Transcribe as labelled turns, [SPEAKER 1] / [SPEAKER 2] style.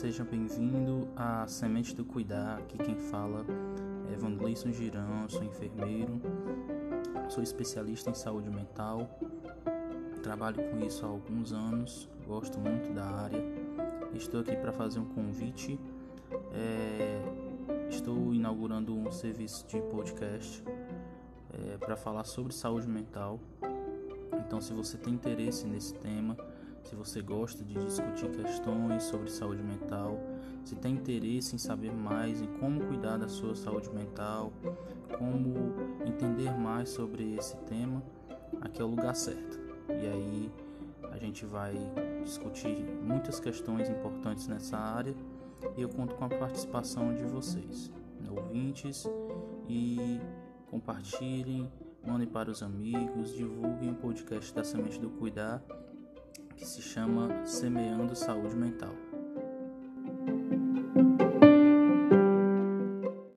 [SPEAKER 1] seja bem-vindo à Semente do Cuidar. Aqui quem fala é Vanderleison Girão, sou enfermeiro, sou especialista em saúde mental, trabalho com isso há alguns anos, gosto muito da área. Estou aqui para fazer um convite. É, estou inaugurando um serviço de podcast é, para falar sobre saúde mental. Então, se você tem interesse nesse tema, se você gosta de discutir questões sobre saúde mental, se tem interesse em saber mais em como cuidar da sua saúde mental, como entender mais sobre esse tema, aqui é o lugar certo. E aí a gente vai discutir muitas questões importantes nessa área e eu conto com a participação de vocês, ouvintes, e compartilhem, mandem para os amigos, divulguem o podcast da Semente do Cuidar que se chama Semeando Saúde Mental.